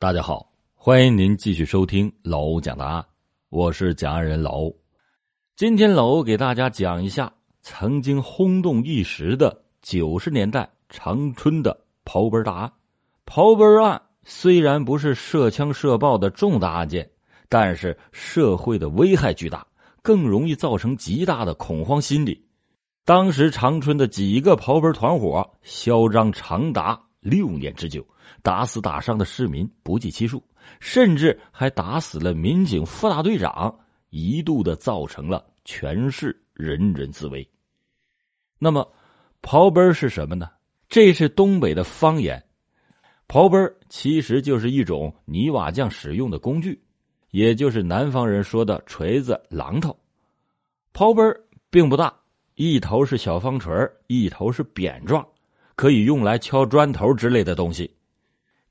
大家好，欢迎您继续收听老欧讲答案，我是讲案人老欧。今天老欧给大家讲一下曾经轰动一时的九十年代长春的刨根大案。刨根案虽然不是涉枪涉爆的重大案件，但是社会的危害巨大，更容易造成极大的恐慌心理。当时长春的几个刨根团伙嚣张长达六年之久。打死打伤的市民不计其数，甚至还打死了民警副大队长，一度的造成了全市人人自危。那么，刨奔是什么呢？这是东北的方言。刨奔其实就是一种泥瓦匠使用的工具，也就是南方人说的锤子、榔头。刨奔并不大，一头是小方锤，一头是扁状，可以用来敲砖头之类的东西。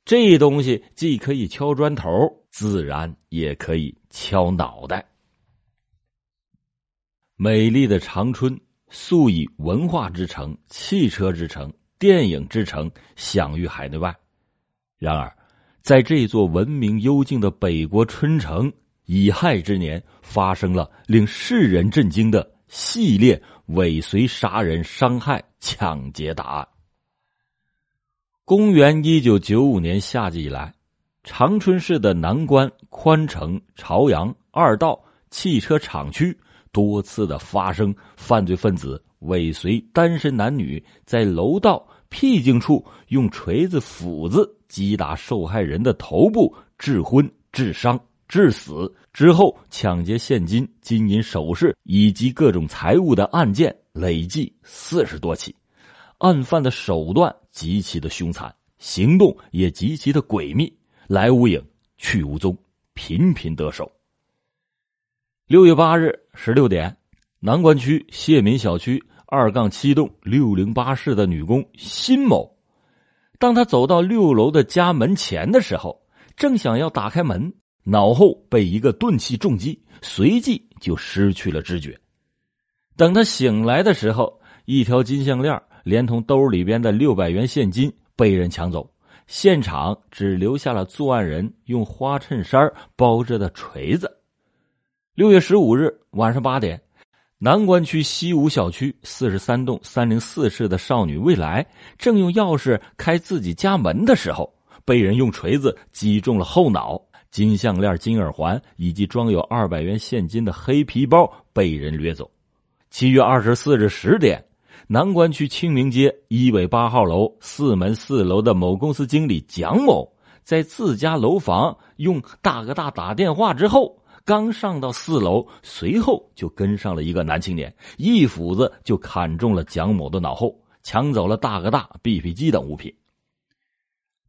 这东西既可以敲砖头，自然也可以敲脑袋。美丽的长春素以文化之城、汽车之城、电影之城享誉海内外。然而，在这座文明幽静的北国春城，乙亥之年，发生了令世人震惊的系列尾随杀人、伤害、抢劫大案。公元一九九五年夏季以来，长春市的南关、宽城、朝阳二道汽车厂区多次的发生犯罪分子尾随单身男女，在楼道僻静处用锤子、斧子击打受害人的头部，致昏、致伤、致死之后，抢劫现金、金银首饰以及各种财物的案件累计四十多起。案犯的手段极其的凶残，行动也极其的诡秘，来无影去无踪，频频得手。六月八日十六点，南关区谢民小区二杠七栋六零八室的女工辛某，当她走到六楼的家门前的时候，正想要打开门，脑后被一个钝器重击，随即就失去了知觉。等她醒来的时候，一条金项链。连同兜里边的六百元现金被人抢走，现场只留下了作案人用花衬衫包着的锤子。六月十五日晚上八点，南关区西五小区四十三栋三零四室的少女未来正用钥匙开自己家门的时候，被人用锤子击中了后脑，金项链、金耳环以及装有二百元现金的黑皮包被人掠走。七月二十四日十点。南关区清明街一纬八号楼四门四楼的某公司经理蒋某，在自家楼房用大哥大打电话之后，刚上到四楼，随后就跟上了一个男青年，一斧子就砍中了蒋某的脑后，抢走了大哥大、BP 机等物品。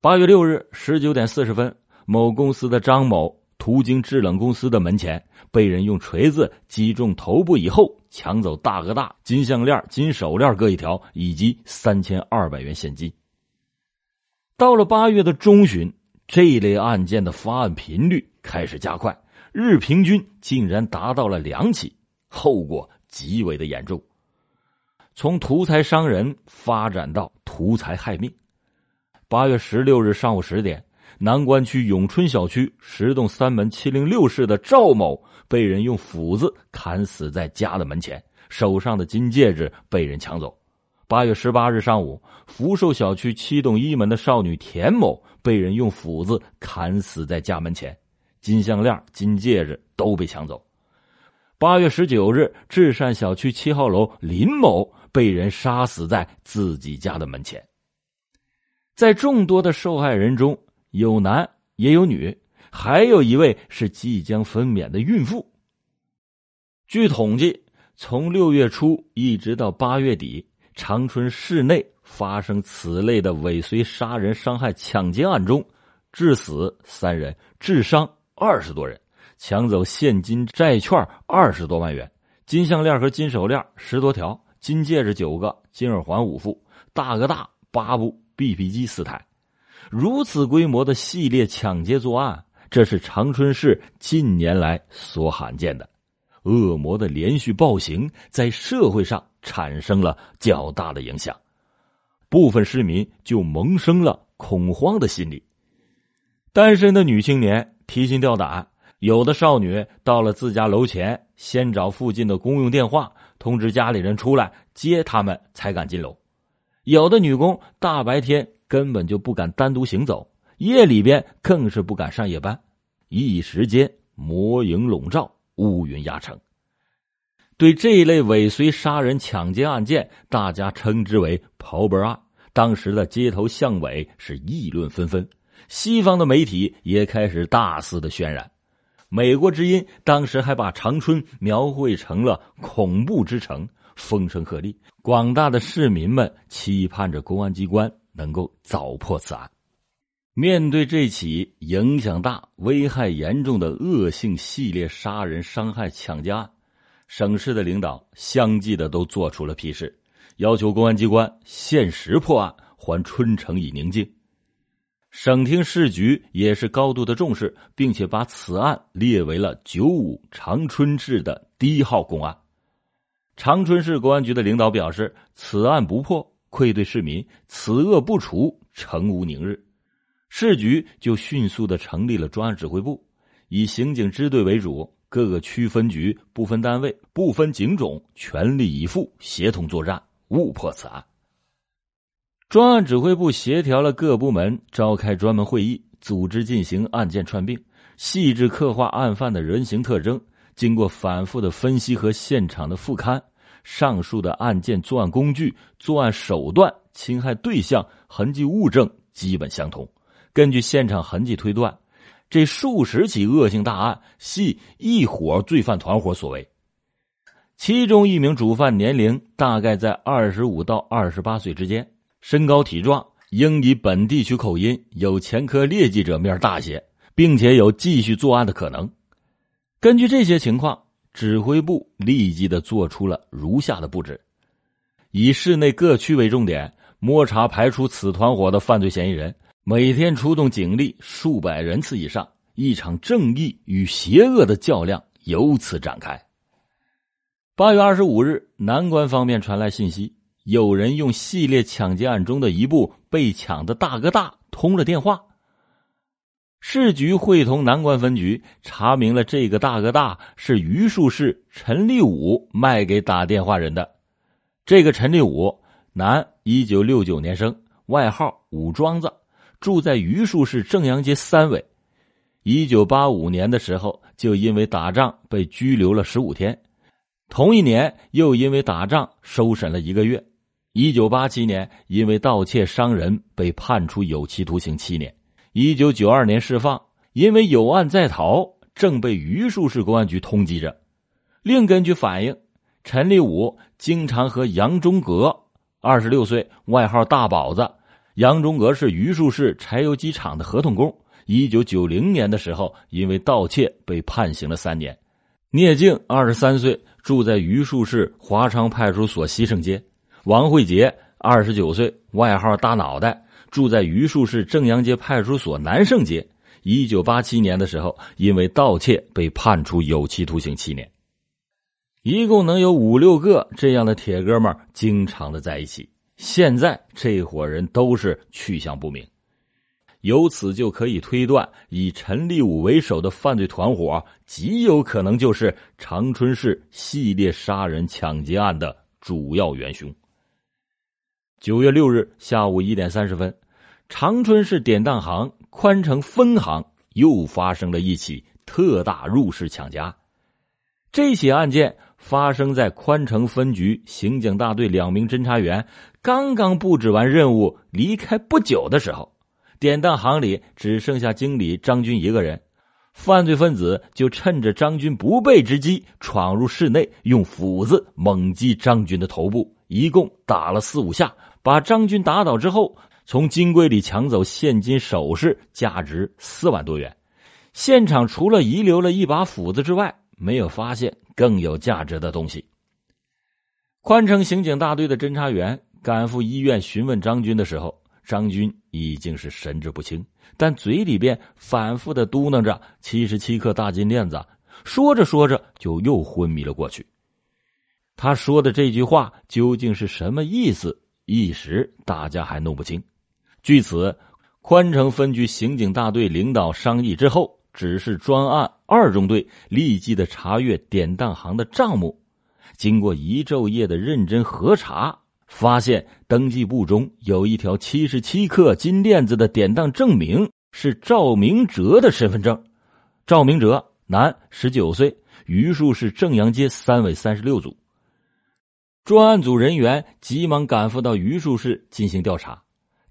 八月六日十九点四十分，某公司的张某途经制冷公司的门前，被人用锤子击中头部以后。抢走大哥大金项链、金手链各一条，以及三千二百元现金。到了八月的中旬，这一类案件的发案频率开始加快，日平均竟然达到了两起，后果极为的严重。从图财伤人发展到图财害命。八月十六日上午十点。南关区永春小区十栋三门七零六室的赵某被人用斧子砍死在家的门前，手上的金戒指被人抢走。八月十八日上午，福寿小区七栋一门的少女田某被人用斧子砍死在家门前，金项链、金戒指都被抢走。八月十九日，至善小区七号楼林某被人杀死在自己家的门前。在众多的受害人中，有男也有女，还有一位是即将分娩的孕妇。据统计，从六月初一直到八月底，长春市内发生此类的尾随杀人、伤害、抢劫案中，致死三人，致伤二十多人，抢走现金、债券二十多万元，金项链和金手链十多条，金戒指九个，金耳环五副，大哥大八部，BP 机四台。如此规模的系列抢劫作案，这是长春市近年来所罕见的。恶魔的连续暴行在社会上产生了较大的影响，部分市民就萌生了恐慌的心理。单身的女青年提心吊胆，有的少女到了自家楼前，先找附近的公用电话通知家里人出来接他们，才敢进楼。有的女工大白天根本就不敢单独行走，夜里边更是不敢上夜班。一时间，魔影笼罩，乌云压城。对这一类尾随杀人、抢劫案件，大家称之为“刨本案”。当时的街头巷尾是议论纷纷，西方的媒体也开始大肆的渲染。美国之音当时还把长春描绘成了恐怖之城，风声鹤唳。广大的市民们期盼着公安机关能够早破此案。面对这起影响大、危害严重的恶性系列杀人、伤害、抢劫案。省市的领导相继的都做出了批示，要求公安机关限时破案，还春城以宁静。省厅市局也是高度的重视，并且把此案列为了九五长春市的第一号公案。长春市公安局的领导表示，此案不破，愧对市民；此恶不除，城无宁日。市局就迅速的成立了专案指挥部，以刑警支队为主。各个区分局、不分单位、不分警种，全力以赴，协同作战，误破此案。专案指挥部协调了各部门，召开专门会议，组织进行案件串并，细致刻画案犯的人形特征。经过反复的分析和现场的复勘，上述的案件作案工具、作案手段、侵害对象、痕迹物证基本相同。根据现场痕迹推断。这数十起恶性大案系一伙罪犯团伙所为，其中一名主犯年龄大概在二十五到二十八岁之间，身高体壮，应以本地区口音，有前科劣迹者面大些，并且有继续作案的可能。根据这些情况，指挥部立即的做出了如下的布置：以市内各区为重点，摸查排除此团伙的犯罪嫌疑人。每天出动警力数百人次以上，一场正义与邪恶的较量由此展开。八月二十五日，南关方面传来信息，有人用系列抢劫案中的一部被抢的大哥大通了电话。市局会同南关分局查明了这个大哥大是榆树市陈立武卖给打电话人的。这个陈立武，男，一九六九年生，外号武庄子。住在榆树市正阳街三委，一九八五年的时候就因为打仗被拘留了十五天，同一年又因为打仗收审了一个月。一九八七年因为盗窃伤人被判处有期徒刑七年。一九九二年释放，因为有案在逃，正被榆树市公安局通缉着。另根据反映，陈立武经常和杨忠阁，二十六岁，外号大宝子。杨忠阁是榆树市柴油机厂的合同工，一九九零年的时候因为盗窃被判刑了三年。聂静二十三岁，住在榆树市华昌派出所西胜街。王慧杰二十九岁，外号大脑袋，住在榆树市正阳街派出所南胜街。一九八七年的时候因为盗窃被判处有期徒刑七年。一共能有五六个这样的铁哥们经常的在一起。现在这伙人都是去向不明，由此就可以推断，以陈立武为首的犯罪团伙极有可能就是长春市系列杀人抢劫案的主要元凶。九月六日下午一点三十分，长春市典当行宽城分行又发生了一起特大入室抢劫案，这起案件。发生在宽城分局刑警大队两名侦查员刚刚布置完任务离开不久的时候，典当行里只剩下经理张军一个人。犯罪分子就趁着张军不备之机闯入室内，用斧子猛击张军的头部，一共打了四五下，把张军打倒之后，从金柜里抢走现金首饰，价值四万多元。现场除了遗留了一把斧子之外，没有发现更有价值的东西。宽城刑警大队的侦查员赶赴医院询问张军的时候，张军已经是神志不清，但嘴里边反复的嘟囔着“七十七克大金链子”，说着说着就又昏迷了过去。他说的这句话究竟是什么意思？一时大家还弄不清。据此。宽城分局刑警大队领导商议之后，指示专案二中队立即的查阅典当行的账目。经过一昼夜的认真核查，发现登记簿中有一条七十七克金链子的典当证明是赵明哲的身份证。赵明哲，男，十九岁，榆树市正阳街三委三十六组。专案组人员急忙赶赴到榆树市进行调查，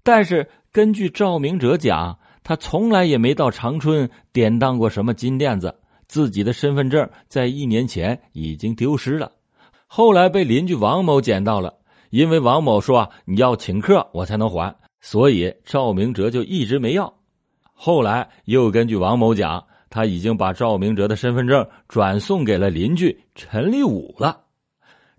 但是根据赵明哲讲，他从来也没到长春典当过什么金链子，自己的身份证在一年前已经丢失了，后来被邻居王某捡到了。因为王某说啊你要请客我才能还，所以赵明哲就一直没要。后来又根据王某讲，他已经把赵明哲的身份证转送给了邻居陈立武了。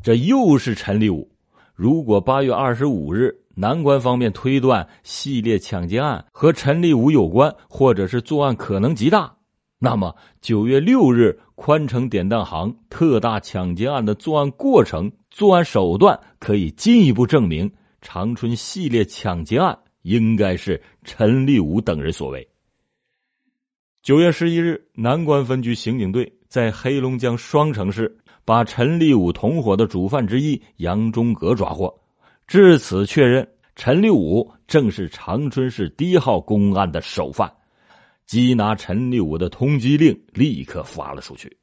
这又是陈立武。如果八月二十五日南关方面推断系列抢劫案和陈立武有关，或者是作案可能极大，那么九月六日宽城典当行特大抢劫案的作案过程、作案手段，可以进一步证明长春系列抢劫案应该是陈立武等人所为。九月十一日，南关分局刑警队在黑龙江双城市。把陈立武同伙的主犯之一杨忠阁抓获，至此确认陈立武正是长春市第一号公案的首犯，缉拿陈立武的通缉令立刻发了出去。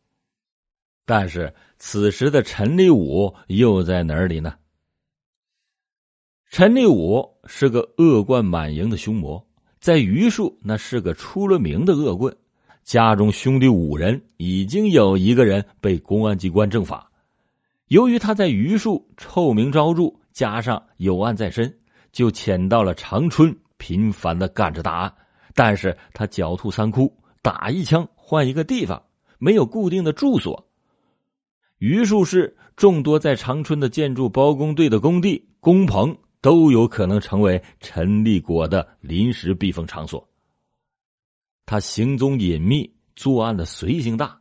但是此时的陈立武又在哪里呢？陈立武是个恶贯满盈的凶魔，在榆树那是个出了名的恶棍。家中兄弟五人，已经有一个人被公安机关正法。由于他在榆树臭名昭著，加上有案在身，就潜到了长春，频繁的干着大案。但是他狡兔三窟，打一枪换一个地方，没有固定的住所。榆树市众多在长春的建筑包工队的工地、工棚，都有可能成为陈立国的临时避风场所。他行踪隐秘，作案的随性大。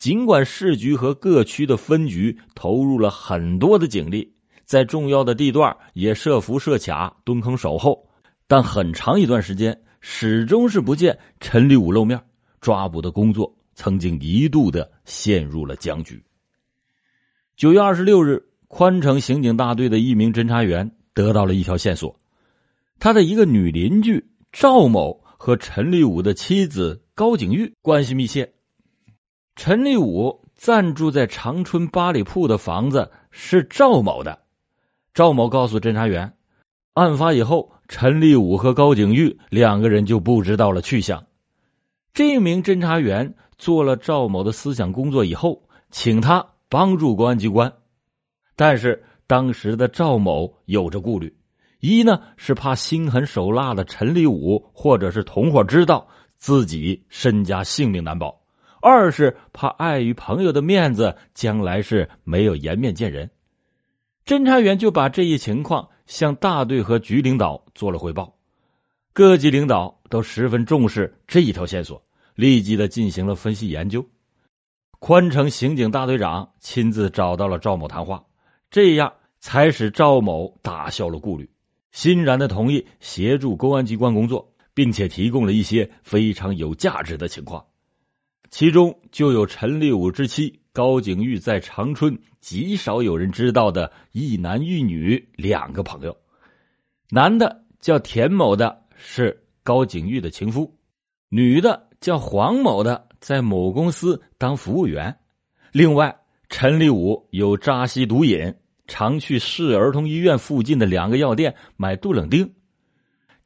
尽管市局和各区的分局投入了很多的警力，在重要的地段也设伏设卡、蹲坑守候，但很长一段时间始终是不见陈立武露面，抓捕的工作曾经一度的陷入了僵局。九月二十六日，宽城刑警大队的一名侦查员得到了一条线索，他的一个女邻居赵某。和陈立武的妻子高景玉关系密切。陈立武暂住在长春八里铺的房子是赵某的。赵某告诉侦查员，案发以后，陈立武和高景玉两个人就不知道了去向。这名侦查员做了赵某的思想工作以后，请他帮助公安机关，但是当时的赵某有着顾虑。一呢是怕心狠手辣的陈立武或者是同伙知道自己身家性命难保；二是怕碍于朋友的面子，将来是没有颜面见人。侦查员就把这一情况向大队和局领导做了汇报，各级领导都十分重视这一条线索，立即的进行了分析研究。宽城刑警大队长亲自找到了赵某谈话，这样才使赵某打消了顾虑。欣然的同意协助公安机关工作，并且提供了一些非常有价值的情况，其中就有陈立武之妻高景玉在长春极少有人知道的一男一女两个朋友，男的叫田某的是高景玉的情夫，女的叫黄某的在某公司当服务员，另外陈立武有扎吸毒瘾。常去市儿童医院附近的两个药店买杜冷丁。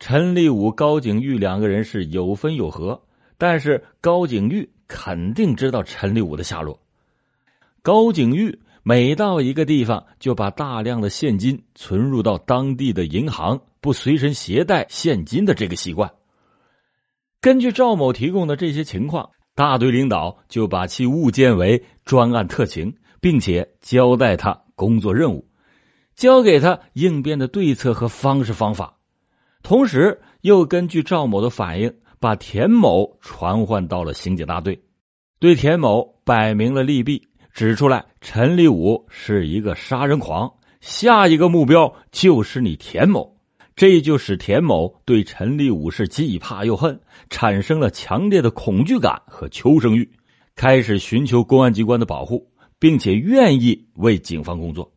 陈立武、高景玉两个人是有分有合，但是高景玉肯定知道陈立武的下落。高景玉每到一个地方，就把大量的现金存入到当地的银行，不随身携带现金的这个习惯。根据赵某提供的这些情况，大队领导就把其误建为专案特情，并且交代他。工作任务，交给他应变的对策和方式方法，同时又根据赵某的反应，把田某传唤到了刑警大队，对田某摆明了利弊，指出来陈立武是一个杀人狂，下一个目标就是你田某。这就使田某对陈立武是既怕又恨，产生了强烈的恐惧感和求生欲，开始寻求公安机关的保护，并且愿意为警方工作。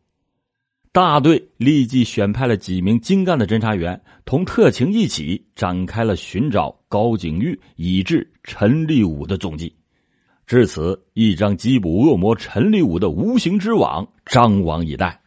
大队立即选派了几名精干的侦查员，同特情一起展开了寻找高景玉以至陈立武的踪迹。至此，一张缉捕恶魔陈立武的无形之网张网以待。